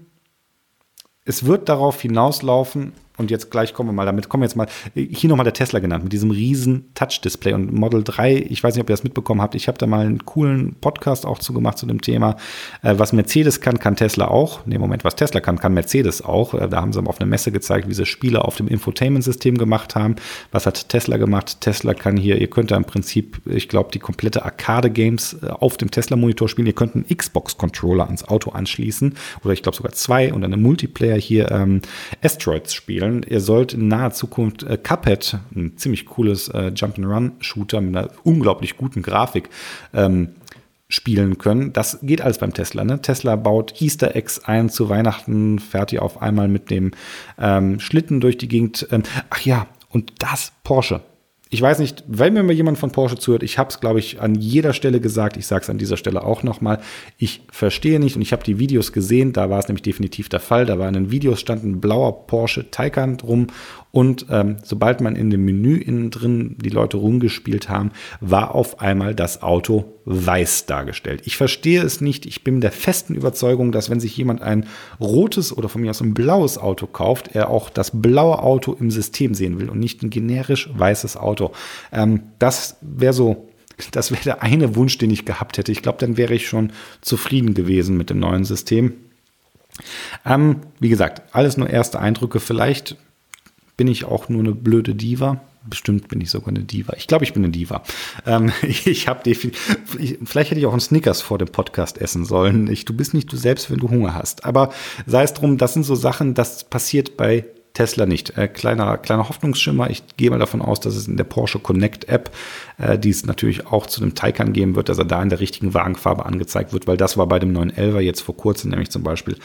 A: es wird darauf hinauslaufen, und jetzt gleich kommen wir mal damit, kommen wir jetzt mal, hier nochmal der Tesla genannt, mit diesem riesen Touch-Display und Model 3, ich weiß nicht, ob ihr das mitbekommen habt, ich habe da mal einen coolen Podcast auch zugemacht zu dem Thema. Äh, was Mercedes kann, kann Tesla auch. Ne, Moment, was Tesla kann, kann Mercedes auch. Äh, da haben sie auf einer Messe gezeigt, wie sie Spiele auf dem Infotainment-System gemacht haben. Was hat Tesla gemacht? Tesla kann hier, ihr könnt da im Prinzip, ich glaube, die komplette Arcade-Games äh, auf dem Tesla-Monitor spielen. Ihr könnt einen Xbox-Controller ans Auto anschließen oder ich glaube sogar zwei und dann einen Multiplayer hier ähm, Asteroids spielen spielen. Ihr sollt in naher Zukunft äh, Cuphead, ein ziemlich cooles äh, Jump-and-Run-Shooter mit einer unglaublich guten Grafik, ähm, spielen können. Das geht alles beim Tesla. Ne? Tesla baut Easter Eggs ein zu Weihnachten, fährt ihr auf einmal mit dem ähm, Schlitten durch die Gegend. Ähm, ach ja, und das Porsche ich weiß nicht, wenn mir mal jemand von Porsche zuhört, ich habe es, glaube ich, an jeder Stelle gesagt, ich sage es an dieser Stelle auch nochmal, ich verstehe nicht und ich habe die Videos gesehen, da war es nämlich definitiv der Fall, da war in den Videos stand ein blauer Porsche Taycan drum und ähm, sobald man in dem Menü innen drin die Leute rumgespielt haben, war auf einmal das Auto weiß dargestellt. Ich verstehe es nicht. Ich bin der festen Überzeugung, dass wenn sich jemand ein rotes oder von mir aus ein blaues Auto kauft, er auch das blaue Auto im System sehen will und nicht ein generisch weißes Auto. Ähm, das wäre so das wäre der eine Wunsch, den ich gehabt hätte. Ich glaube, dann wäre ich schon zufrieden gewesen mit dem neuen System. Ähm, wie gesagt, alles nur erste Eindrücke. Vielleicht bin ich auch nur eine blöde Diva. Bestimmt bin ich sogar eine Diva. Ich glaube, ich bin eine Diva. Ähm, ich habe vielleicht hätte ich auch einen Snickers vor dem Podcast essen sollen. Ich, du bist nicht du selbst, wenn du Hunger hast. Aber sei es drum, das sind so Sachen, das passiert bei Tesla nicht. Äh, kleiner, kleiner Hoffnungsschimmer. Ich gehe mal davon aus, dass es in der Porsche Connect App, äh, die es natürlich auch zu dem Taycan geben wird, dass er da in der richtigen Wagenfarbe angezeigt wird, weil das war bei dem 911er jetzt vor kurzem nämlich zum Beispiel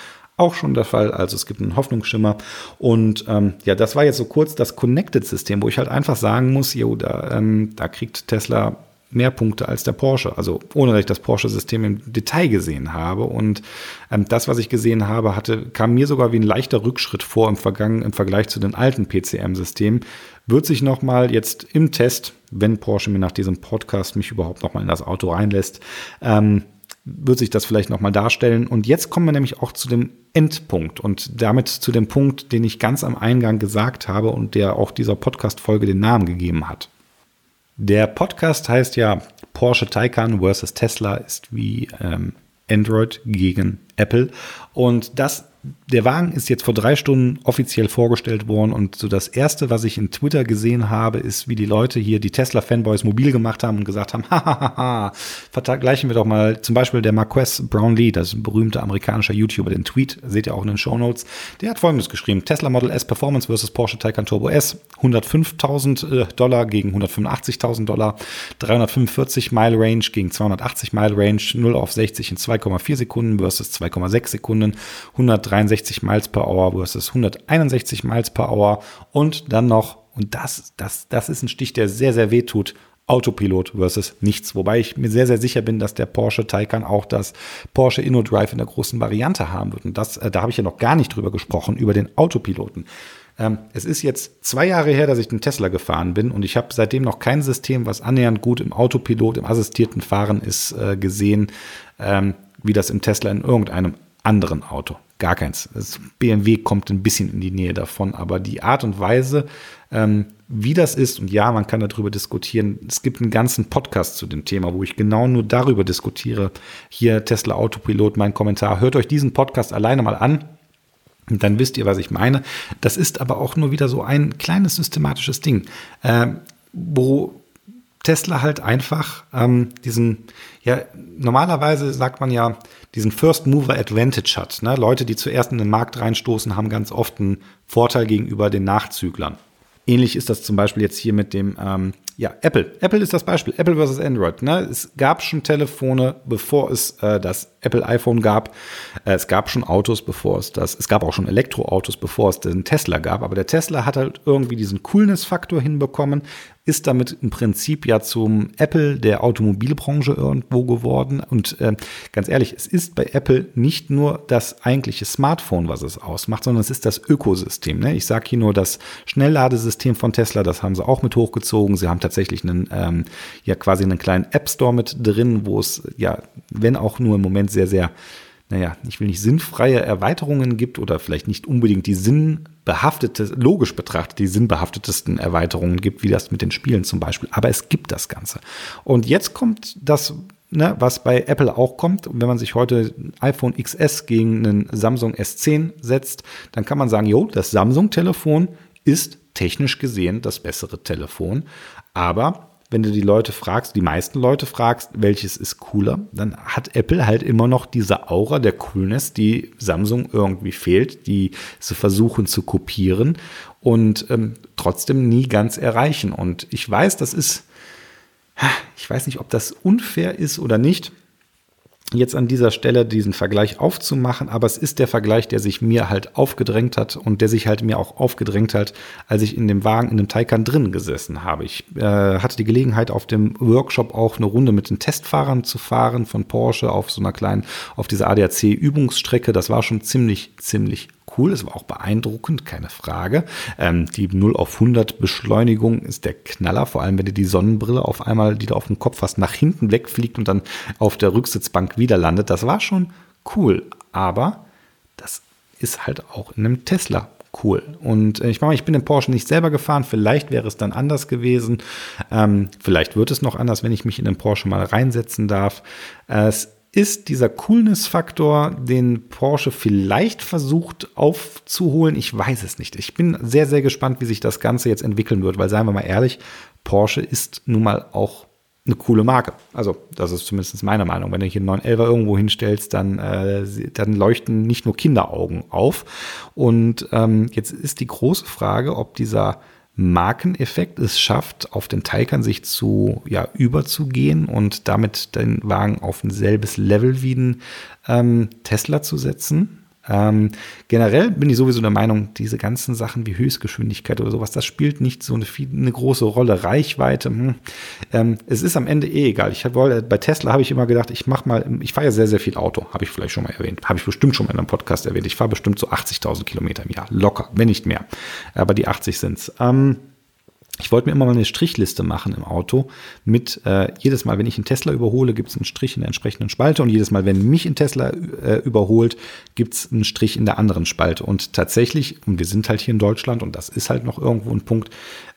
A: auch schon der Fall. Also es gibt einen Hoffnungsschimmer. Und ähm, ja, das war jetzt so kurz das Connected-System, wo ich halt einfach sagen muss, jo, da, ähm, da kriegt Tesla mehr Punkte als der Porsche. Also ohne dass ich das Porsche-System im Detail gesehen habe. Und ähm, das, was ich gesehen habe, hatte, kam mir sogar wie ein leichter Rückschritt vor im, Vergangen, im Vergleich zu den alten PCM-Systemen. Wird sich nochmal jetzt im Test, wenn Porsche mir nach diesem Podcast mich überhaupt nochmal in das Auto reinlässt, ähm, wird sich das vielleicht nochmal darstellen. Und jetzt kommen wir nämlich auch zu dem Endpunkt und damit zu dem Punkt, den ich ganz am Eingang gesagt habe und der auch dieser Podcast-Folge den Namen gegeben hat. Der Podcast heißt ja Porsche Taycan versus Tesla ist wie ähm, Android gegen Apple. Und das der Wagen ist jetzt vor drei Stunden offiziell vorgestellt worden und so das erste, was ich in Twitter gesehen habe, ist, wie die Leute hier die Tesla-Fanboys mobil gemacht haben und gesagt haben, hahaha, vergleichen wir doch mal zum Beispiel der Marquess Brownlee, das berühmter amerikanischer YouTuber, den Tweet, seht ihr auch in den Show Notes, der hat folgendes geschrieben, Tesla Model S Performance versus Porsche Taycan Turbo S, 105.000 äh, Dollar gegen 185.000 Dollar, 345 Mile Range gegen 280 Mile Range, 0 auf 60 in 2,4 Sekunden versus 2,6 Sekunden, 100 163 Miles per Hour versus 161 Miles per Hour und dann noch, und das, das, das ist ein Stich, der sehr, sehr weh tut, Autopilot versus nichts. Wobei ich mir sehr, sehr sicher bin, dass der Porsche Taycan auch das Porsche InnoDrive in der großen Variante haben wird. Und das, äh, da habe ich ja noch gar nicht drüber gesprochen, über den Autopiloten. Ähm, es ist jetzt zwei Jahre her, dass ich den Tesla gefahren bin und ich habe seitdem noch kein System, was annähernd gut im Autopilot, im assistierten Fahren ist, äh, gesehen, ähm, wie das im Tesla in irgendeinem anderen Auto. Gar keins. Das BMW kommt ein bisschen in die Nähe davon, aber die Art und Weise, ähm, wie das ist, und ja, man kann darüber diskutieren. Es gibt einen ganzen Podcast zu dem Thema, wo ich genau nur darüber diskutiere. Hier Tesla Autopilot, mein Kommentar. Hört euch diesen Podcast alleine mal an. Dann wisst ihr, was ich meine. Das ist aber auch nur wieder so ein kleines systematisches Ding, äh, wo Tesla halt einfach ähm, diesen, ja, normalerweise sagt man ja, diesen First Mover Advantage hat. Ne? Leute, die zuerst in den Markt reinstoßen, haben ganz oft einen Vorteil gegenüber den Nachzüglern. Ähnlich ist das zum Beispiel jetzt hier mit dem, ähm, ja, Apple. Apple ist das Beispiel. Apple versus Android. Ne? Es gab schon Telefone, bevor es äh, das Apple iPhone gab. Äh, es gab schon Autos, bevor es das, es gab auch schon Elektroautos, bevor es den Tesla gab. Aber der Tesla hat halt irgendwie diesen Coolness-Faktor hinbekommen, ist damit im Prinzip ja zum Apple der Automobilbranche irgendwo geworden. Und äh, ganz ehrlich, es ist bei Apple nicht nur das eigentliche Smartphone, was es ausmacht, sondern es ist das Ökosystem. Ne? Ich sage hier nur das Schnellladesystem von Tesla, das haben sie auch mit hochgezogen. Sie haben tatsächlich einen, ähm, ja quasi einen kleinen App Store mit drin, wo es ja, wenn auch nur im Moment sehr, sehr naja, ich will nicht sinnfreie Erweiterungen gibt oder vielleicht nicht unbedingt die sinnbehaftete, logisch betrachtet, die sinnbehaftetesten Erweiterungen gibt, wie das mit den Spielen zum Beispiel. Aber es gibt das Ganze. Und jetzt kommt das, ne, was bei Apple auch kommt. Wenn man sich heute ein iPhone XS gegen einen Samsung S10 setzt, dann kann man sagen, jo, das Samsung-Telefon ist technisch gesehen das bessere Telefon. Aber wenn du die Leute fragst, die meisten Leute fragst, welches ist cooler, dann hat Apple halt immer noch diese Aura der Coolness, die Samsung irgendwie fehlt, die sie versuchen zu kopieren und ähm, trotzdem nie ganz erreichen. Und ich weiß, das ist, ich weiß nicht, ob das unfair ist oder nicht jetzt an dieser Stelle diesen Vergleich aufzumachen, aber es ist der Vergleich, der sich mir halt aufgedrängt hat und der sich halt mir auch aufgedrängt hat, als ich in dem Wagen, in dem Taycan drin gesessen habe. Ich äh, hatte die Gelegenheit, auf dem Workshop auch eine Runde mit den Testfahrern zu fahren von Porsche auf so einer kleinen, auf dieser ADAC-Übungsstrecke. Das war schon ziemlich, ziemlich cool, es war auch beeindruckend, keine Frage. Ähm, die 0 auf 100 Beschleunigung ist der Knaller, vor allem wenn du die Sonnenbrille auf einmal, die du auf dem Kopf hast, nach hinten wegfliegt und dann auf der Rücksitzbank wieder landet. Das war schon cool, aber das ist halt auch in einem Tesla cool. Und äh, ich meine, ich bin den Porsche nicht selber gefahren. Vielleicht wäre es dann anders gewesen. Ähm, vielleicht wird es noch anders, wenn ich mich in den Porsche mal reinsetzen darf. Äh, es ist dieser Coolness-Faktor, den Porsche vielleicht versucht aufzuholen. Ich weiß es nicht. Ich bin sehr, sehr gespannt, wie sich das Ganze jetzt entwickeln wird, weil seien wir mal ehrlich, Porsche ist nun mal auch eine coole Marke. Also, das ist zumindest meine Meinung. Wenn du hier einen 911 irgendwo hinstellst, dann, äh, dann leuchten nicht nur Kinderaugen auf. Und ähm, jetzt ist die große Frage, ob dieser Markeneffekt es schafft, auf den Taycan sich zu ja, überzugehen und damit den Wagen auf ein selbes Level wie ein ähm, Tesla zu setzen. Ähm, generell bin ich sowieso der Meinung, diese ganzen Sachen wie Höchstgeschwindigkeit oder sowas, das spielt nicht so eine, eine große Rolle. Reichweite, hm. ähm, es ist am Ende eh egal. Ich hab, bei Tesla habe ich immer gedacht, ich mache mal, ich fahre ja sehr, sehr viel Auto, habe ich vielleicht schon mal erwähnt, habe ich bestimmt schon mal in einem Podcast erwähnt. Ich fahre bestimmt so 80.000 Kilometer im Jahr, locker, wenn nicht mehr. Aber die 80 sind's. Ähm, ich wollte mir immer mal eine Strichliste machen im Auto mit äh, jedes Mal, wenn ich einen Tesla überhole, gibt es einen Strich in der entsprechenden Spalte und jedes Mal, wenn mich ein Tesla äh, überholt, gibt es einen Strich in der anderen Spalte. Und tatsächlich, und wir sind halt hier in Deutschland und das ist halt noch irgendwo ein Punkt,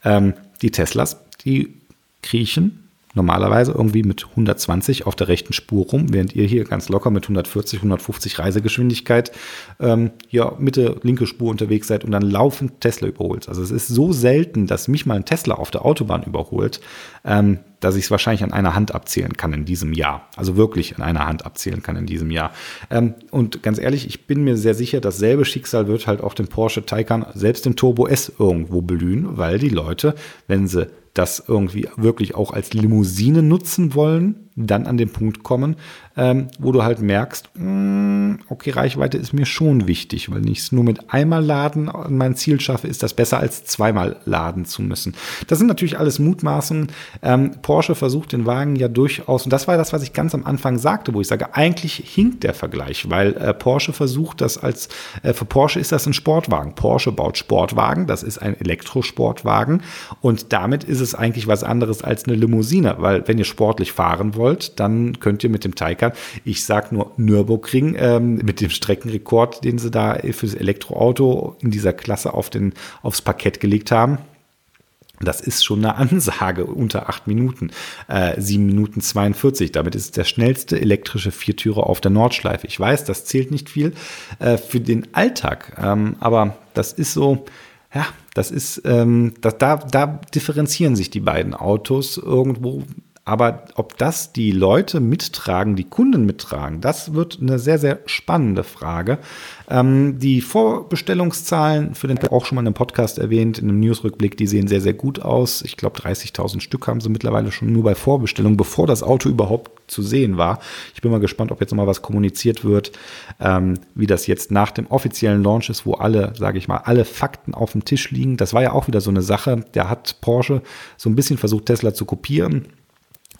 A: ähm, die Teslas, die kriechen normalerweise irgendwie mit 120 auf der rechten Spur rum, während ihr hier ganz locker mit 140, 150 Reisegeschwindigkeit ähm, ja, Mitte, linke Spur unterwegs seid und dann laufend Tesla überholt. Also es ist so selten, dass mich mal ein Tesla auf der Autobahn überholt, ähm, dass ich es wahrscheinlich an einer Hand abzählen kann in diesem Jahr. Also wirklich an einer Hand abzählen kann in diesem Jahr. Ähm, und ganz ehrlich, ich bin mir sehr sicher, dasselbe Schicksal wird halt auch den Porsche Taycan, selbst den Turbo S irgendwo blühen, weil die Leute, wenn sie das irgendwie wirklich auch als Limousine nutzen wollen, dann an den Punkt kommen, ähm, wo du halt merkst, mh, hm, okay, Reichweite ist mir schon wichtig, weil ich es nur mit einmal laden an mein Ziel schaffe, ist das besser als zweimal laden zu müssen. Das sind natürlich alles Mutmaßen. Ähm, Porsche versucht den Wagen ja durchaus, und das war das, was ich ganz am Anfang sagte, wo ich sage, eigentlich hinkt der Vergleich, weil äh, Porsche versucht das als, äh, für Porsche ist das ein Sportwagen. Porsche baut Sportwagen, das ist ein Elektrosportwagen und damit ist es eigentlich was anderes als eine Limousine, weil wenn ihr sportlich fahren wollt, wollt, dann könnt ihr mit dem Taycan, ich sag nur Nürburgring, ähm, mit dem Streckenrekord, den sie da fürs Elektroauto in dieser Klasse auf den, aufs Parkett gelegt haben, das ist schon eine Ansage unter acht Minuten, äh, 7 Minuten 42. Damit ist es der schnellste elektrische Viertürer auf der Nordschleife. Ich weiß, das zählt nicht viel äh, für den Alltag, ähm, aber das ist so, ja, das ist, ähm, das, da, da differenzieren sich die beiden Autos irgendwo aber ob das die Leute mittragen, die Kunden mittragen, das wird eine sehr, sehr spannende Frage. Ähm, die Vorbestellungszahlen für den auch schon mal in einem Podcast erwähnt, in einem Newsrückblick, die sehen sehr, sehr gut aus. Ich glaube, 30.000 Stück haben sie mittlerweile schon nur bei Vorbestellung, bevor das Auto überhaupt zu sehen war. Ich bin mal gespannt, ob jetzt noch mal was kommuniziert wird, ähm, wie das jetzt nach dem offiziellen Launch ist, wo alle, sage ich mal, alle Fakten auf dem Tisch liegen. Das war ja auch wieder so eine Sache. Der hat Porsche so ein bisschen versucht, Tesla zu kopieren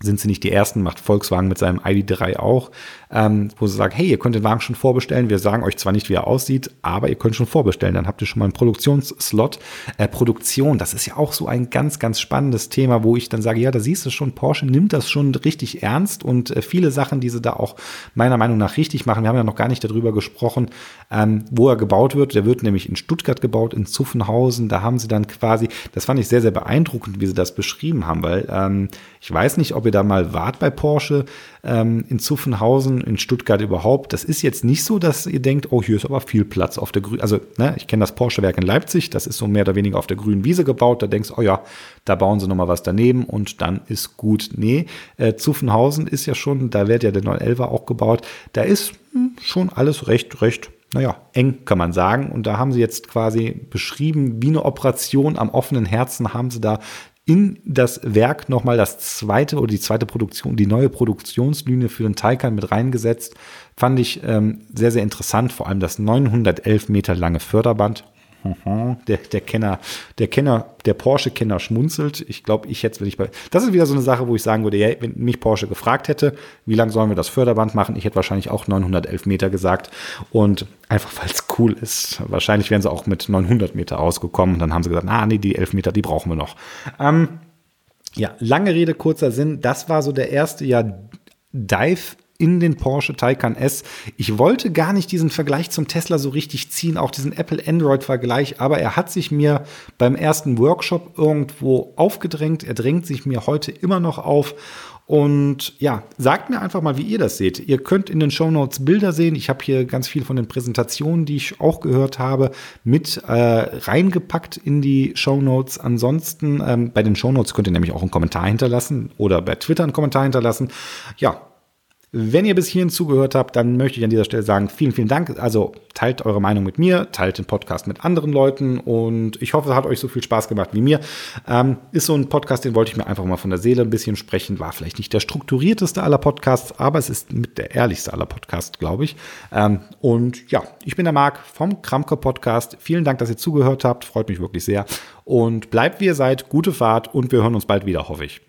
A: sind sie nicht die ersten, macht Volkswagen mit seinem ID3 auch, ähm, wo sie sagen, hey, ihr könnt den Wagen schon vorbestellen. Wir sagen euch zwar nicht, wie er aussieht, aber ihr könnt schon vorbestellen. Dann habt ihr schon mal einen Produktionsslot. Äh, Produktion, das ist ja auch so ein ganz, ganz spannendes Thema, wo ich dann sage, ja, da siehst du schon, Porsche nimmt das schon richtig ernst und äh, viele Sachen, die sie da auch meiner Meinung nach richtig machen. Wir haben ja noch gar nicht darüber gesprochen, ähm, wo er gebaut wird. Der wird nämlich in Stuttgart gebaut, in Zuffenhausen. Da haben sie dann quasi, das fand ich sehr, sehr beeindruckend, wie sie das beschrieben haben, weil ähm, ich weiß nicht, ob ihr da mal wart bei Porsche ähm, in Zuffenhausen, in Stuttgart überhaupt. Das ist jetzt nicht so, dass ihr denkt, oh, hier ist aber viel Platz auf der grünen. Also, ne, ich kenne das Porsche-Werk in Leipzig, das ist so mehr oder weniger auf der grünen Wiese gebaut. Da denkst du, oh ja, da bauen sie nochmal was daneben und dann ist gut. Nee, äh, Zuffenhausen ist ja schon, da wird ja der 911er auch gebaut. Da ist hm, schon alles recht, recht naja, eng kann man sagen. Und da haben sie jetzt quasi beschrieben, wie eine Operation am offenen Herzen haben sie da in das Werk nochmal das zweite oder die zweite Produktion, die neue Produktionslinie für den Taycan mit reingesetzt. Fand ich ähm, sehr, sehr interessant, vor allem das 911 Meter lange Förderband. Der, der Kenner, der Kenner, der Porsche-Kenner schmunzelt. Ich glaube, ich jetzt, wenn ich bei. Das ist wieder so eine Sache, wo ich sagen würde, ja, wenn mich Porsche gefragt hätte, wie lang sollen wir das Förderband machen? Ich hätte wahrscheinlich auch 911 Meter gesagt. Und einfach, weil es cool ist. Wahrscheinlich wären sie auch mit 900 Meter ausgekommen. Und dann haben sie gesagt, ah, nee, die 11 Meter, die brauchen wir noch. Ähm, ja, lange Rede, kurzer Sinn. Das war so der erste ja Dive in den Porsche Taycan S. Ich wollte gar nicht diesen Vergleich zum Tesla so richtig ziehen, auch diesen Apple-Android-Vergleich, aber er hat sich mir beim ersten Workshop irgendwo aufgedrängt. Er drängt sich mir heute immer noch auf. Und ja, sagt mir einfach mal, wie ihr das seht. Ihr könnt in den Show Notes Bilder sehen. Ich habe hier ganz viel von den Präsentationen, die ich auch gehört habe, mit äh, reingepackt in die Show Notes. Ansonsten ähm, bei den Show Notes könnt ihr nämlich auch einen Kommentar hinterlassen oder bei Twitter einen Kommentar hinterlassen. Ja, wenn ihr bis hierhin zugehört habt, dann möchte ich an dieser Stelle sagen, vielen, vielen Dank. Also teilt eure Meinung mit mir, teilt den Podcast mit anderen Leuten und ich hoffe, es hat euch so viel Spaß gemacht wie mir. Ähm, ist so ein Podcast, den wollte ich mir einfach mal von der Seele ein bisschen sprechen. War vielleicht nicht der strukturierteste aller Podcasts, aber es ist mit der ehrlichste aller Podcasts, glaube ich. Ähm, und ja, ich bin der Marc vom Kramke Podcast. Vielen Dank, dass ihr zugehört habt. Freut mich wirklich sehr. Und bleibt wie ihr seid. Gute Fahrt und wir hören uns bald wieder, hoffe ich.